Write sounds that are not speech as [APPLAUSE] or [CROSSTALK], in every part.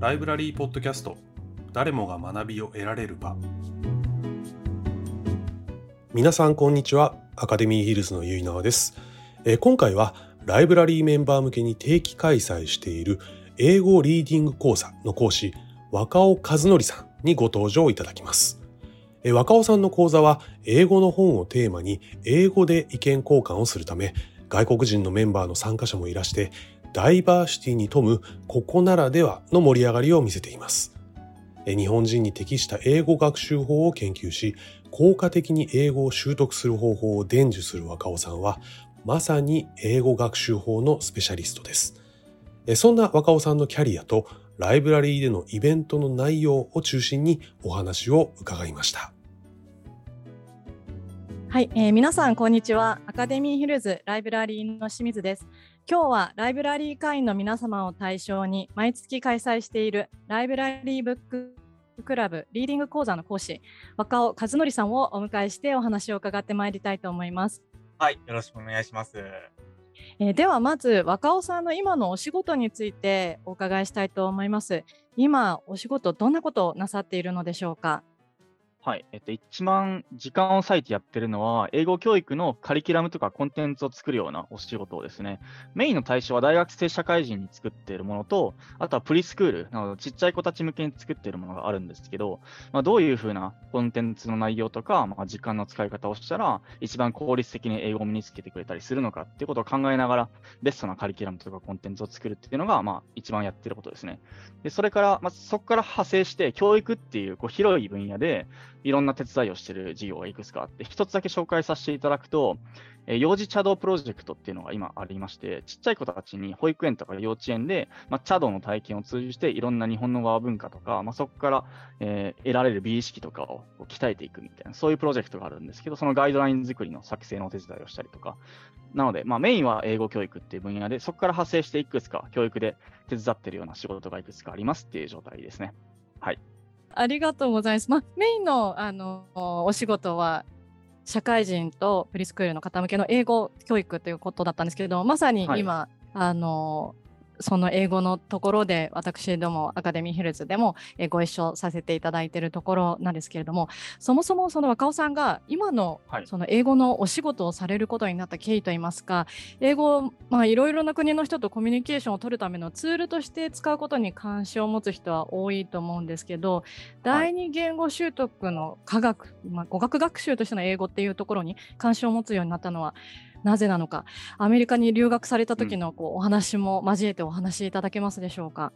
ライブラリーポッドキャスト。誰もが学びを得られる場。皆さんこんにちは。アカデミーヒルズのゆいなわです、えー、今回はライブラリーメンバー向けに定期開催している英語リーディング講座の講師若尾和則さんにご登場いただきます。え若尾さんの講座は英語の本をテーマに英語で意見交換をするため外国人のメンバーの参加者もいらしてダイバーシティに富むここならではの盛り上がりを見せています。日本人に適した英語学習法を研究し、効果的に英語を習得する方法を伝授する若尾さんは、まさに英語学習法のスペシャリストです。そんな若尾さんのキャリアとライブラリーでのイベントの内容を中心にお話を伺いました。はい、えー、皆さんこんにちは。アカデミーヒルズライブラリーの清水です。今日はライブラリー会員の皆様を対象に毎月開催しているライブラリーブッククラブリーディング講座の講師若尾和則さんをお迎えしてお話を伺ってまいりたいと思います。はい、よろしくお願いします。えー、ではまず若尾さんの今のお仕事についてお伺いしたいと思います。今お仕事どんなことをなさっているのでしょうか？はい。えっと、一番時間を割いてやってるのは、英語教育のカリキュラムとかコンテンツを作るようなお仕事をですね。メインの対象は大学生社会人に作っているものと、あとはプリスクール、などちっちゃい子たち向けに作っているものがあるんですけど、まあ、どういうふうなコンテンツの内容とか、まあ、時間の使い方をしたら、一番効率的に英語を身につけてくれたりするのかっていうことを考えながら、ベストなカリキュラムとかコンテンツを作るっていうのが、まあ、一番やってることですね。で、それから、まあ、そこから派生して、教育っていうこう広い分野で、いろんな手伝いをしている事業がいくつかあって、一つだけ紹介させていただくと、えー、幼児茶道プロジェクトっていうのが今ありまして、ちっちゃい子たちに保育園とか幼稚園で、まあ、茶道の体験を通じて、いろんな日本の和文化とか、まあ、そこから、えー、得られる美意識とかを鍛えていくみたいな、そういうプロジェクトがあるんですけど、そのガイドライン作りの作成のお手伝いをしたりとか、なので、まあ、メインは英語教育っていう分野で、そこから派生していくつか教育で手伝ってるような仕事がいくつかありますっていう状態ですね。はい。ありがとうございます。まあ、メインのあのお仕事は社会人とプリスクールの方向けの英語教育ということだったんですけどまさに今、はい、あのその英語のところで私どもアカデミーヒルズでもご一緒させていただいているところなんですけれどもそもそもその若尾さんが今のその英語のお仕事をされることになった経緯といいますか英語まあいろいろな国の人とコミュニケーションを取るためのツールとして使うことに関心を持つ人は多いと思うんですけど第二言語習得の科学、まあ、語学学習としての英語っていうところに関心を持つようになったのはなぜなのかアメリカに留学された時のこう、お話も交えてお話しいただけますでしょうか。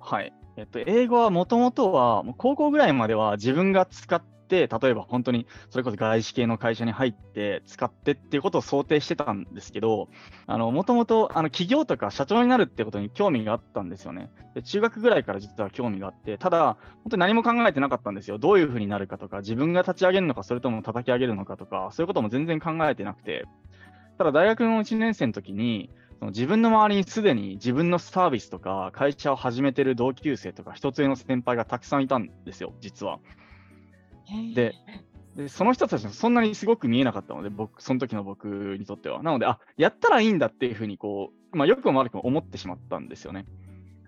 はい。えっと、英語はもともとは、高校ぐらいまでは自分が使っ、例えば本当にそれこそ外資系の会社に入って使ってっていうことを想定してたんですけど、もともと企業とか社長になるってことに興味があったんですよねで。中学ぐらいから実は興味があって、ただ、本当に何も考えてなかったんですよ。どういうふうになるかとか、自分が立ち上げるのか、それとも叩き上げるのかとか、そういうことも全然考えてなくて、ただ大学の1年生の時に、その自分の周りにすでに自分のサービスとか会社を始めてる同級生とか一つ上の先輩がたくさんいたんですよ、実は。でで、その人たちもそんなにすごく見えなかったので、僕、その時の僕にとっては。なので、あ、やったらいいんだっていうふうに、こう、まあ、よくも悪くも思ってしまったんですよね。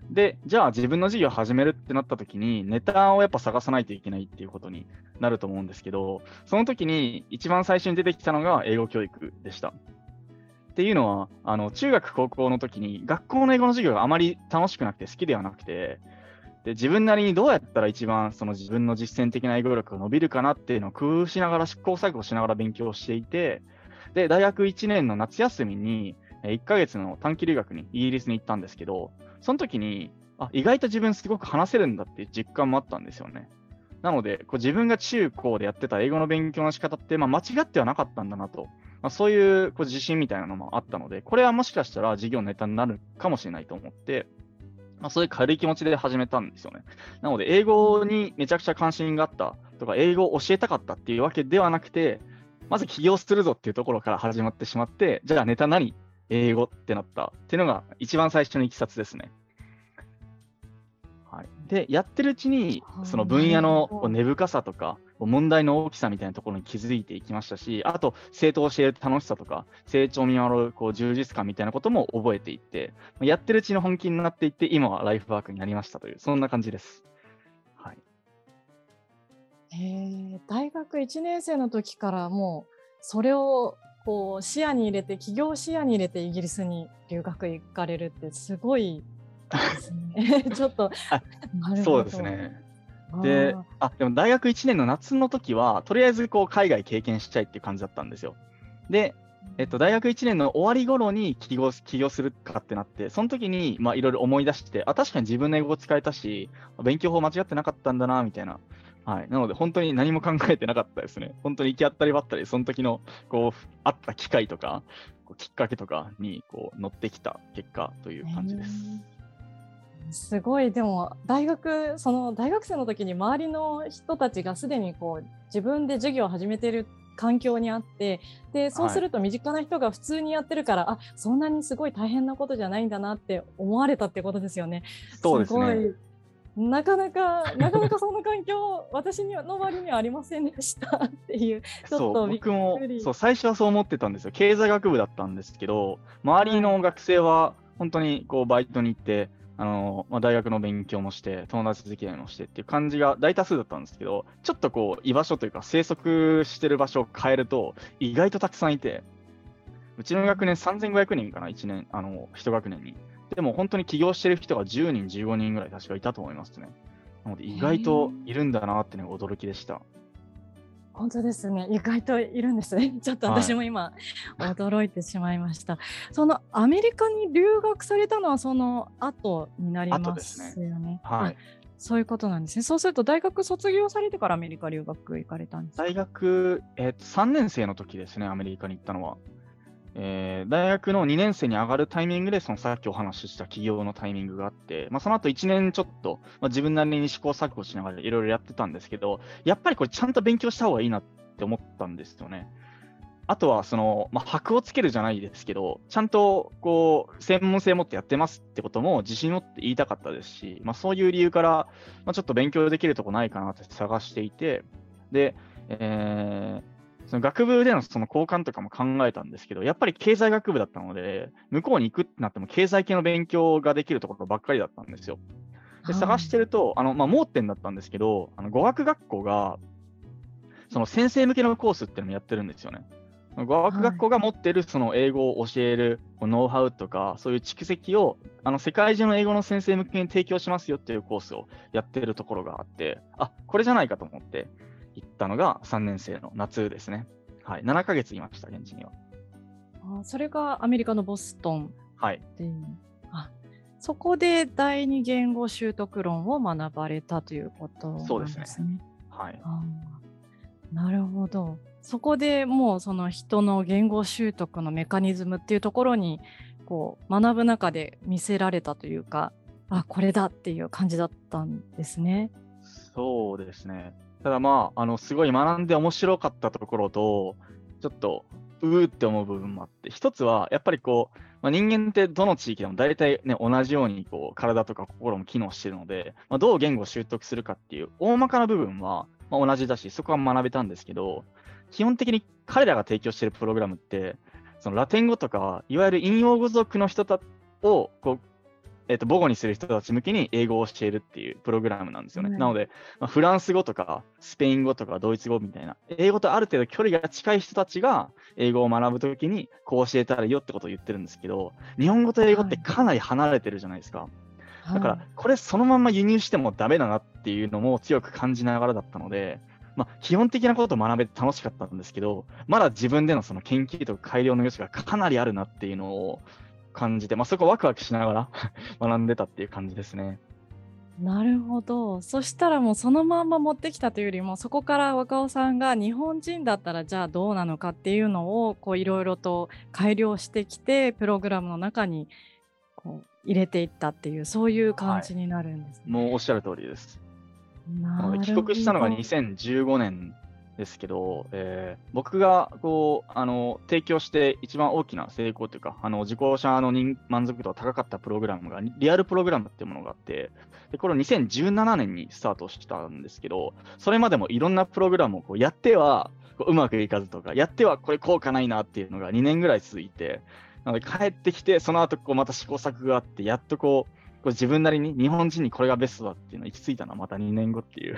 で、じゃあ自分の事業を始めるってなった時に、ネタをやっぱ探さないといけないっていうことになると思うんですけど、その時に一番最初に出てきたのが英語教育でした。っていうのは、あの中学、高校の時に学校の英語の授業があまり楽しくなくて好きではなくて、で自分なりにどうやったら一番その自分の実践的な英語力が伸びるかなっていうのを工夫しながら試行錯誤しながら勉強していてで大学1年の夏休みに1ヶ月の短期留学にイギリスに行ったんですけどその時にあ意外と自分すごく話せるんだっていう実感もあったんですよね。なので、こう自分が中高でやってた英語の勉強の仕方って、まあ、間違ってはなかったんだなと、まあ、そういうこう自信みたいなのもあったので、これはもしかしたら授業のネタになるかもしれないと思って、まあ、そういう軽い気持ちで始めたんですよね。なので、英語にめちゃくちゃ関心があったとか、英語を教えたかったっていうわけではなくて、まず起業するぞっていうところから始まってしまって、じゃあネタ何？英語ってなったっていうのが一番最初のいきさつですね。はい、で、やってるうちに、その分野の根深さとか、問題の大きさみたいなところに気づいていきましたし、あと、生徒を教える楽しさとか、成長を見守るこう充実感みたいなことも覚えていって、やってるうちに本気になっていって、今はライフワークになりましたという、そんな感じです。はい、え大学1年生の時からもう、それをこう視野に入れて、企業視野に入れてイギリスに留学行かれるって、すごい。[LAUGHS] ちょっと、そうですね。で、あ、でも大学1年の夏の時は、とりあえずこう海外経験したいっていう感じだったんですよ。で、えっと、大学1年の終わり頃に起業起業するかってなって、その時にまあいろいろ思い出して、あ、確かに自分の英語を使えたし、勉強法間違ってなかったんだな、みたいな。はい。なので、本当に何も考えてなかったですね。本当に行き当たりばったり、その時の、こう、あった機会とか、きっかけとかに、こう、乗ってきた結果という感じです。すごい。でも大学その大学生の時に周りの人たちがすでにこう自分で授業を始めてる環境にあってでそうすると身近な人が普通にやってるから、はい、あそんなにすごい大変なことじゃないんだなって思われたってことですよね。そうですね。なかなか、[LAUGHS] なかなかそんな環境、私にはの周りにはありませんでしたっていう、ちょっと僕もそう最初はそう思ってたんですよ。経済学部だったんですけど、周りの学生は本当にこうバイトに行って、あのまあ、大学の勉強もして、友達付き合いもしてっていう感じが大多数だったんですけど、ちょっとこう、居場所というか、生息してる場所を変えると、意外とたくさんいて、うちの学年3500人かな、1年、あの、1学年に。でも本当に起業してる人が10人、15人ぐらい確かいたと思いますね。なので、意外といるんだなってね、驚きでした。本当ですね。意外といるんですね。[LAUGHS] ちょっと私も今、はい、驚いてしまいました。そのアメリカに留学されたのはその後になりますよね。ねはい。そういうことなんですね。そうすると大学卒業されてからアメリカ留学行かれたんです大学、えー、3年生の時ですね、アメリカに行ったのは。えー、大学の2年生に上がるタイミングで、そのさっきお話しした起業のタイミングがあって、まあ、その後1年ちょっと、まあ、自分なりに試行錯誤しながらいろいろやってたんですけど、やっぱりこれちゃんと勉強した方がいいなって思ったんですよね。あとは、その、まあ、箔をつけるじゃないですけど、ちゃんと、こう、専門性を持ってやってますってことも自信を持って言いたかったですし、まあ、そういう理由から、まあ、ちょっと勉強できるとこないかなって探していて、で、えー、その学部でのその交換とかも考えたんですけど、やっぱり経済学部だったので、向こうに行くってなっても経済系の勉強ができるところばっかりだったんですよ。で探してると、あのまあ、盲点だったんですけど、あの語学学校が、その先生向けのコースっていうのもやってるんですよね。語学学校が持ってるその英語を教えるノウハウとか、そういう蓄積をあの世界中の英語の先生向けに提供しますよっていうコースをやってるところがあって、あこれじゃないかと思って、行ったのが3年生の夏ですね。はい、7ヶ月いました、現地には。あそれがアメリカのボストンはい、あそこで第二言語習得論を学ばれたということなんですね。そうですね。はい。なるほど。そこでもうその人の言語習得のメカニズムっていうところにこう学ぶ中で見せられたというか、あこれだっていう感じだったんですね。そうですね。ただまあ、あの、すごい学んで面白かったところと、ちょっと、うーって思う部分もあって、一つは、やっぱりこう、まあ、人間ってどの地域でも大体ね、同じようにこう体とか心も機能してるので、まあ、どう言語を習得するかっていう大まかな部分は、まあ、同じだし、そこは学べたんですけど、基本的に彼らが提供しているプログラムって、そのラテン語とか、いわゆる引用語族の人たをこうえっ、と、母語にする人たち向けに英語を教えるっていうプログラムなんですよね。うん、なので、まあ、フランス語とかスペイン語とかドイツ語みたいな、英語とある程度距離が近い人たちが英語を学ぶときにこう教えたらいいよってことを言ってるんですけど、日本語と英語ってかなり離れてるじゃないですか。はい、だから、これそのまま輸入してもダメだなっていうのも強く感じながらだったので、まあ、基本的なことを学べて楽しかったんですけど、まだ自分でのその研究とか改良の余地がかなりあるなっていうのを感じて、まあ、そこワクワクしながら [LAUGHS] 学んでたっていう感じですね。なるほど。そしたらもうそのまんま持ってきたというよりも、そこから若尾さんが日本人だったらじゃあどうなのかっていうのをこういろいろと改良してきて、プログラムの中にこう入れていったっていう、そういう感じになるんですね。はい、もうおっしゃる通りです。帰国したのが2015年ですけど、えー、僕がこうあの提供して一番大きな成功というか、あの受講者の満足度が高かったプログラムが、リアルプログラムっていうものがあって、でこれ2017年にスタートしたんですけど、それまでもいろんなプログラムをこうやってはこううまくいかずとか、やってはこれ効果ないなっていうのが2年ぐらい続いて、なので帰ってきて、その後こうまた試行錯誤があって、やっとこう、こう自分なりに日本人にこれがベストだっていうのを行き着いたのはまた2年後っていう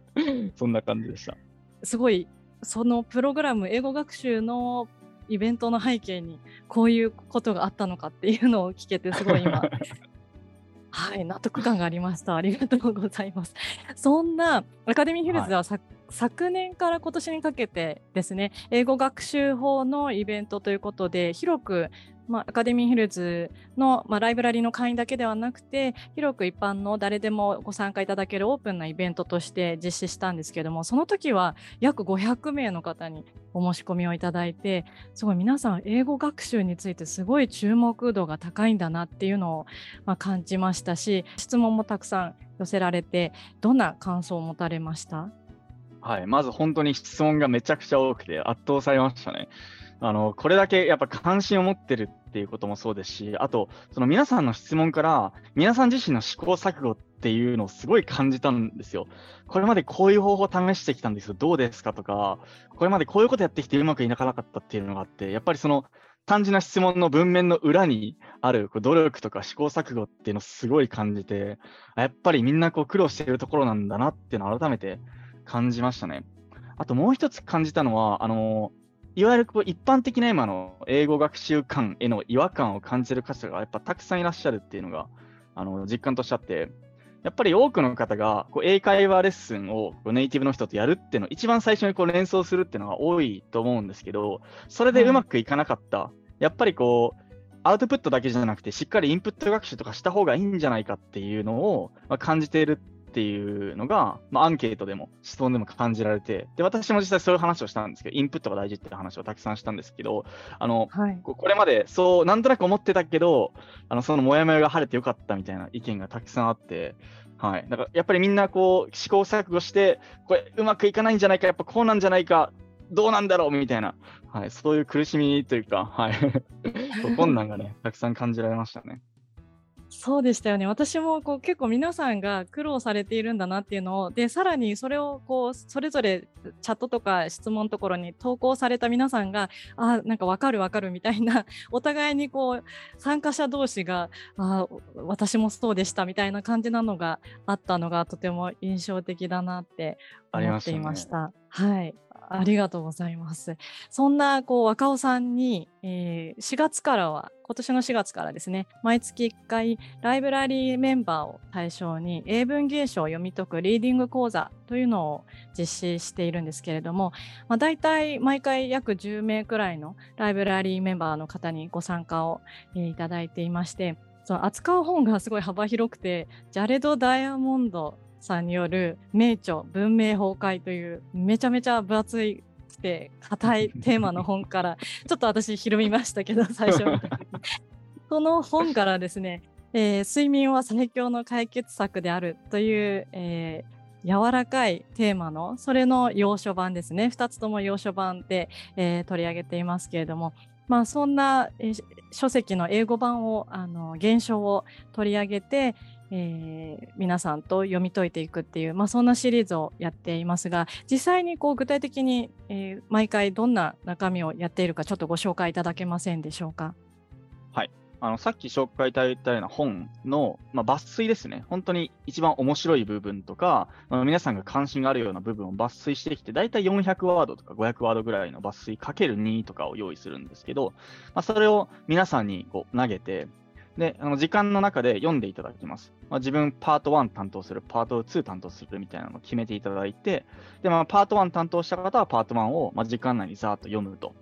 [LAUGHS] そんな感じでした。すごいそのプログラム英語学習のイベントの背景にこういうことがあったのかっていうのを聞けてすごい今 [LAUGHS] はい納得感がありました。ありがとうございます。そんなアカデミーヒルズでは、はい、昨年から今年にかけてですね英語学習法のイベントということで広くまあ、アカデミーヒルズの、まあ、ライブラリの会員だけではなくて広く一般の誰でもご参加いただけるオープンなイベントとして実施したんですけどもその時は約500名の方にお申し込みをいただいてすごい皆さん英語学習についてすごい注目度が高いんだなっていうのを、まあ、感じましたし質問もたくさん寄せられてどんな感想を持たれました？はい、まず本当に質問がめちゃくちゃ多くて圧倒されましたね。あの、これだけやっぱ関心を持ってるっていうこともそうですし、あと、その皆さんの質問から、皆さん自身の試行錯誤っていうのをすごい感じたんですよ。これまでこういう方法を試してきたんですよ。どうですかとか、これまでこういうことやってきてうまくいかなかったっていうのがあって、やっぱりその単純な質問の文面の裏にある努力とか試行錯誤っていうのをすごい感じて、やっぱりみんなこう苦労してるところなんだなっていうのを改めて感じましたね。あともう一つ感じたのは、あのいわゆるこう一般的な今の英語学習感への違和感を感じる方がやっぱたくさんいらっしゃるっていうのがあの実感としてあって、やっぱり多くの方がこう英会話レッスンをネイティブの人とやるっていうのを一番最初にこう連想するっていうのが多いと思うんですけど、それでうまくいかなかった。はい、やっぱりこう、アウトプットだけじゃなくて、しっかりインプット学習とかした方がいいんじゃないかっていうのを、感じているっていうのが、まあ、アンケートでも質問でも感じられて、で、私も実際そういう話をしたんですけど、インプットが大事っていう話をたくさんしたんですけど、あの、はい、これまでそう、なんとなく思ってたけど、あの、そのモヤモヤが晴れてよかったみたいな意見がたくさんあって、はい。だからやっぱりみんなこう試行錯誤して、これうまくいかないんじゃないか、やっぱこうなんじゃないか、どうなんだろうみたいな、はい、そういう苦しみというか、はい、[LAUGHS] 困難がね、たくさん感じられましたね。そうでしたよね。私もこう結構皆さんが苦労されているんだなっていうのを、で、さらにそれをこう、それぞれチャットとか質問のところに投稿された皆さんが、あ、なんかわかるわかるみたいな、[LAUGHS] お互いにこう、参加者同士が、あ、私もそうでしたみたいな感じなのがあったのがとても印象的だなって思っていました。したね、はい。ありがとうございます。そんなこう若尾さんに、えー、4月からは今年の4月からですね毎月1回ライブラリーメンバーを対象に英文芸書を読み解くリーディング講座というのを実施しているんですけれども、まあ、大体毎回約10名くらいのライブラリーメンバーの方にご参加を、えー、いただいていましてその扱う本がすごい幅広くてジャレド・ダイヤモンドさんによる名著文明崩壊というめちゃめちゃ分厚いて硬いテーマの本から [LAUGHS] ちょっと私ひるみましたけど [LAUGHS] 最初。その本からですね、えー、睡眠は最強の解決策であるという、えー、柔らかいテーマのそれの要所版ですね。2つとも要所版で、えー、取り上げていますけれども。まあそんな、えー、書籍の英語版をあの現象を取り上げて、えー、皆さんと読み解いていくっていう、まあ、そんなシリーズをやっていますが実際にこう具体的に、えー、毎回どんな中身をやっているかちょっとご紹介いただけませんでしょうか？はいあのさっき紹介いただいたような本の、まあ、抜粋ですね、本当に一番面白い部分とか、まあ、皆さんが関心があるような部分を抜粋してきて、大体400ワードとか500ワードぐらいの抜粋かける2とかを用意するんですけど、まあ、それを皆さんにこう投げて、で、あの時間の中で読んでいただきます。まあ、自分パート1担当する、パート2担当するみたいなのを決めていただいて、で、まあ、パート1担当した方はパート1を、まあ、時間内にざーっと読むと。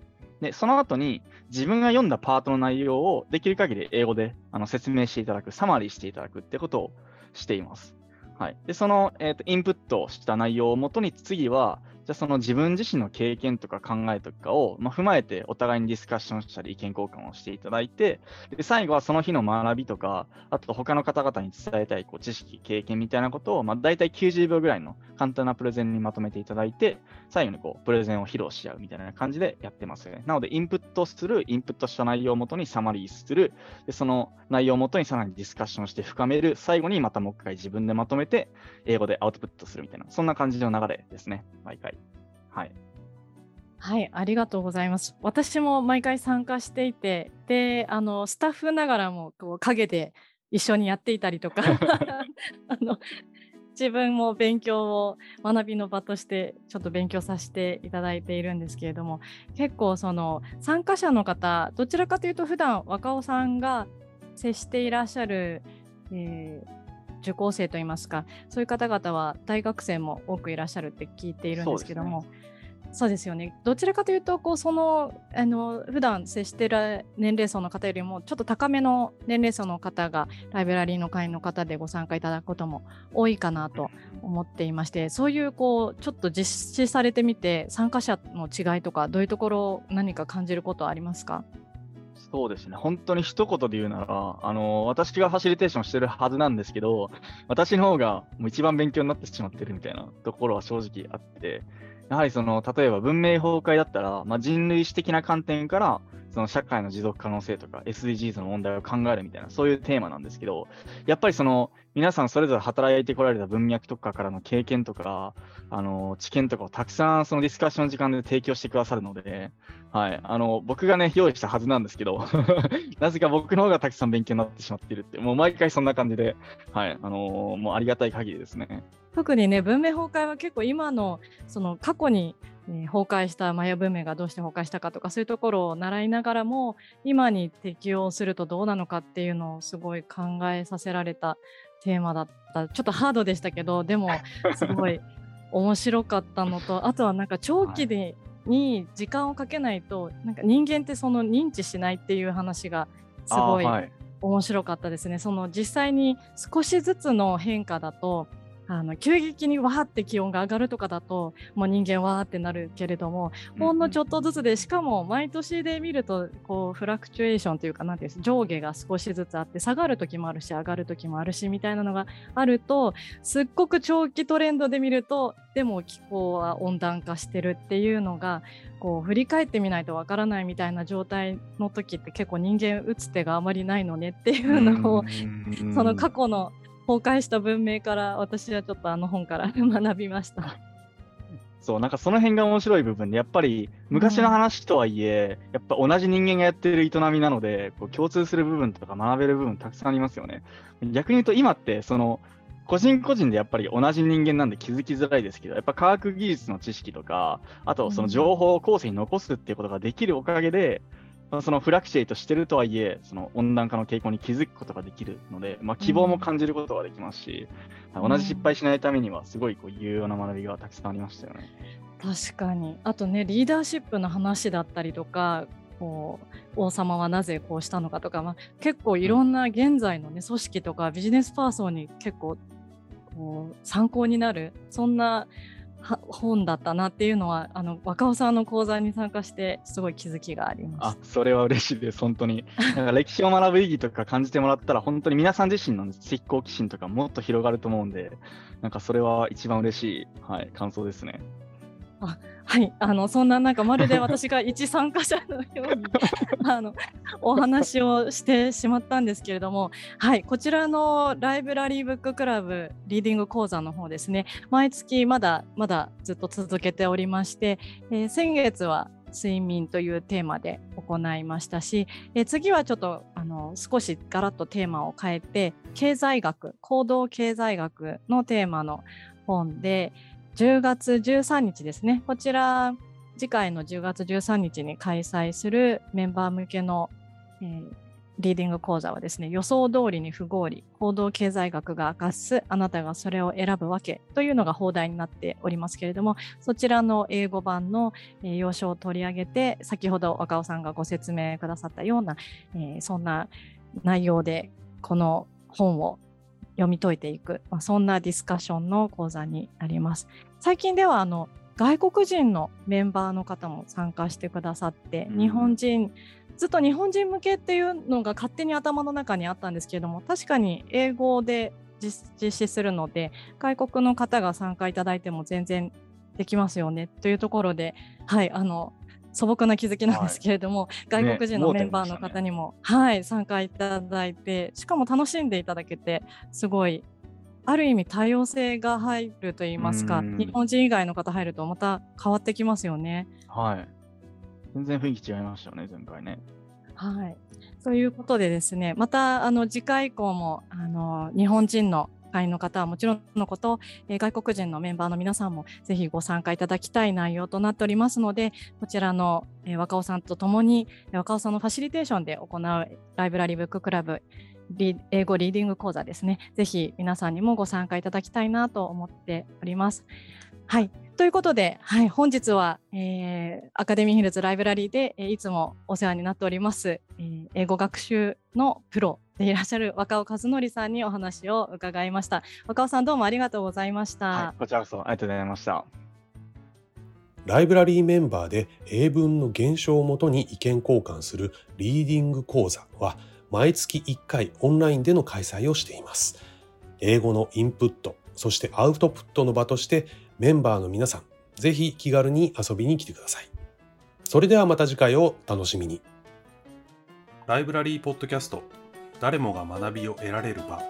で、その後に自分が読んだパートの内容をできる限り英語であの説明していただく、サマリーしていただくってことをしています。はい。で、その、えーと、インプットした内容をもとに次はじゃあその自分自身の経験とか考えとかを、まあ、踏まえてお互いにディスカッションしたり意見交換をしていただいて、で最後はその日の学びとか、あと他の方々に伝えたいこう知識、経験みたいなことを、まあ、大体90秒ぐらいの簡単なプレゼンにまとめていただいて、最後にこうプレゼンを披露し合うみたいな感じでやってますね。なので、インプットする、インプットした内容をもとにサマリーする、でその内容をもとにさらにディスカッションして深める、最後にまたもう一回自分でまとめて、英語でアウトプットするみたいな、そんな感じの流れですね、毎回。はい。はい、ありがとうございます。私も毎回参加していて、で、あのスタッフながらもこう陰で一緒にやっていたりとか [LAUGHS] あの自分も勉強を学びの場としてちょっと勉強させていただいているんですけれども結構その参加者の方どちらかというと普段若尾さんが接していらっしゃる、えー、受講生といいますかそういう方々は大学生も多くいらっしゃるって聞いているんですけども。そうですよねどちらかというとこうそのあの普段接している年齢層の方よりもちょっと高めの年齢層の方がライブラリーの会の方でご参加いただくことも多いかなと思っていましてそういうこうちょっと実施されてみて参加者の違いとかどういうところ何か感じることはありますか？そうですね、本当に一言で言うなら、あの私がファシリテーションしてるはずなんですけど、私の方がもう一番勉強になってしまってるみたいなところは正直あって、やはりその例えば文明崩壊だったら、まあ、人類史的な観点からその社会の持続可能性とか SDGs の問題を考えるみたいなそういうテーマなんですけどやっぱりその皆さんそれぞれ働いてこられた文脈とかからの経験とかあの知見とかをたくさんそのディスカッションの時間で提供してくださるので、はい、あの僕がね用意したはずなんですけど [LAUGHS] なぜか僕の方がたくさん勉強になってしまっているってもう毎回そんな感じで、はいあのもうありがたい限りですね。特にね文明崩壊は結構今のその過去に、崩壊したマヤ文明がどうして崩壊したかとかそういうところを習いながらも今に適応するとどうなのかっていうのをすごい考えさせられたテーマだったちょっとハードでしたけどでもすごい面白かったのと [LAUGHS] あとはなんか長期で、はい、に時間をかけないとなんか人間ってその認知しないっていう話がすごい面白かったですね。その実際に少しずつの変化だとあの急激にわーって気温が上がるとかだともう人間わーってなるけれども、ほんのちょっとずつでしかも毎年で見るとこうフラクチュエーションというかなんていう上下が少しずつあって下がる時もあるし上がる時もあるしみたいなのがあるとすっごく長期トレンドで見るとでも気候は温暖化してるっていうのがこう振り返ってみないとわからないみたいな状態の時って結構人間打つ手があまりないのねっていうのをその過去の崩壊した文明から私はちょっとあの本から学びました。そうなんかその辺が面白い部分でやっぱり昔の話とはいえ、うん、やっぱ同じ人間がやってる営みなのでこう共通する部分とか学べる部分たくさんありますよね。逆に言うと今ってその個人個人でやっぱり同じ人間なんで気づきづらいですけどやっぱ科学技術の知識とかあとその情報を後世に残すっていうことができるおかげで、そのフラクチュエイトしてるとはいえ、その温暖化の傾向に気づくことができるので、まあ、希望も感じることができますし、うん、同じ失敗しないためには、すごいこう有用な学びがたくさんありましたよね。確かに。あとね、リーダーシップの話だったりとか、こう王様はなぜこうしたのかとか、まあ、結構いろんな現在の、ね、組織とかビジネスパーソンに結構こう参考になるそんな本だったなっていうのはあの若尾さんの講座に参加してすごい気づきがあります。あそれは嬉しいです本当に。なんか歴史を学ぶ意義とか感じてもらったら本当に皆さん自身の知好奇心とかもっと広がると思うんでなんかそれは一番嬉しい、はい、感想ですね。あはいあのそんななんかまるで私が一参加者のように [LAUGHS] あのお話をしてしまったんですけれどもはいこちらのライブラリーブッククラブリーディング講座の方ですね。毎月まだまだずっと続けておりまして、えー、先月は睡眠というテーマで行いましたし、え次はちょっとあの少しガラッとテーマを変えて経済学行動経済学のテーマの本で、10月13日ですね。こちら、次回の10月13日に開催するメンバー向けの、えー、リーディング講座はですね、予想通りに不合理、行動経済学が明かす、あなたがそれを選ぶわけというのが放題になっておりますけれども、そちらの英語版の、えー、要所を取り上げて、先ほど若尾さんがご説明くださったような、えー、そんな内容で、この本を読み解いていく、まあ、そんなディスカッションの講座になります。最近ではあの外国人のメンバーの方も参加してくださって、日本人ずっと日本人向けっていうのが勝手に頭の中にあったんですけれども確かに英語で実施するので外国の方が参加いただいても全然できますよねというところで、はい、あの素朴な気づきなんですけれども、はい、外国人のメンバーの方にも、ね、はい、参加いただいてしかも楽しんでいただけてすごいある意味多様性が入るといいますか日本人以外の方入るとまた変わってきますよね。はい全然雰囲気違いましたね前回ね。はいということでですねまたあの次回以降もあの日本人の会の方はもちろんのこと、えー、外国人のメンバーの皆さんもぜひご参加いただきたい内容となっておりますので、こちらの、えー、若尾さんとともに、若尾さんのファシリテーションで行うライブラリーブッククラブ、英語リーディング講座ですね、ぜひ皆さんにもご参加いただきたいなと思っております。はい。ということで、はい、本日は、えー、アカデミーヒルズライブラリーで、えー、いつもお世話になっております、えー、英語学習のプロでいらっしゃる若尾和則さんにお話を伺いました。若尾さんどうもありがとうございました。はい、こちらこそありがとうございました。ライブラリーメンバーで英文の現象をもとに意見交換するリーディング講座は毎月1回オンラインでの開催をしています。英語のインプット、そしてアウトプットの場としてメンバーの皆さん、ぜひ気軽に遊びに来てください。それではまた次回を楽しみに。ライブラリーポッドキャスト、誰もが学びを得られる場。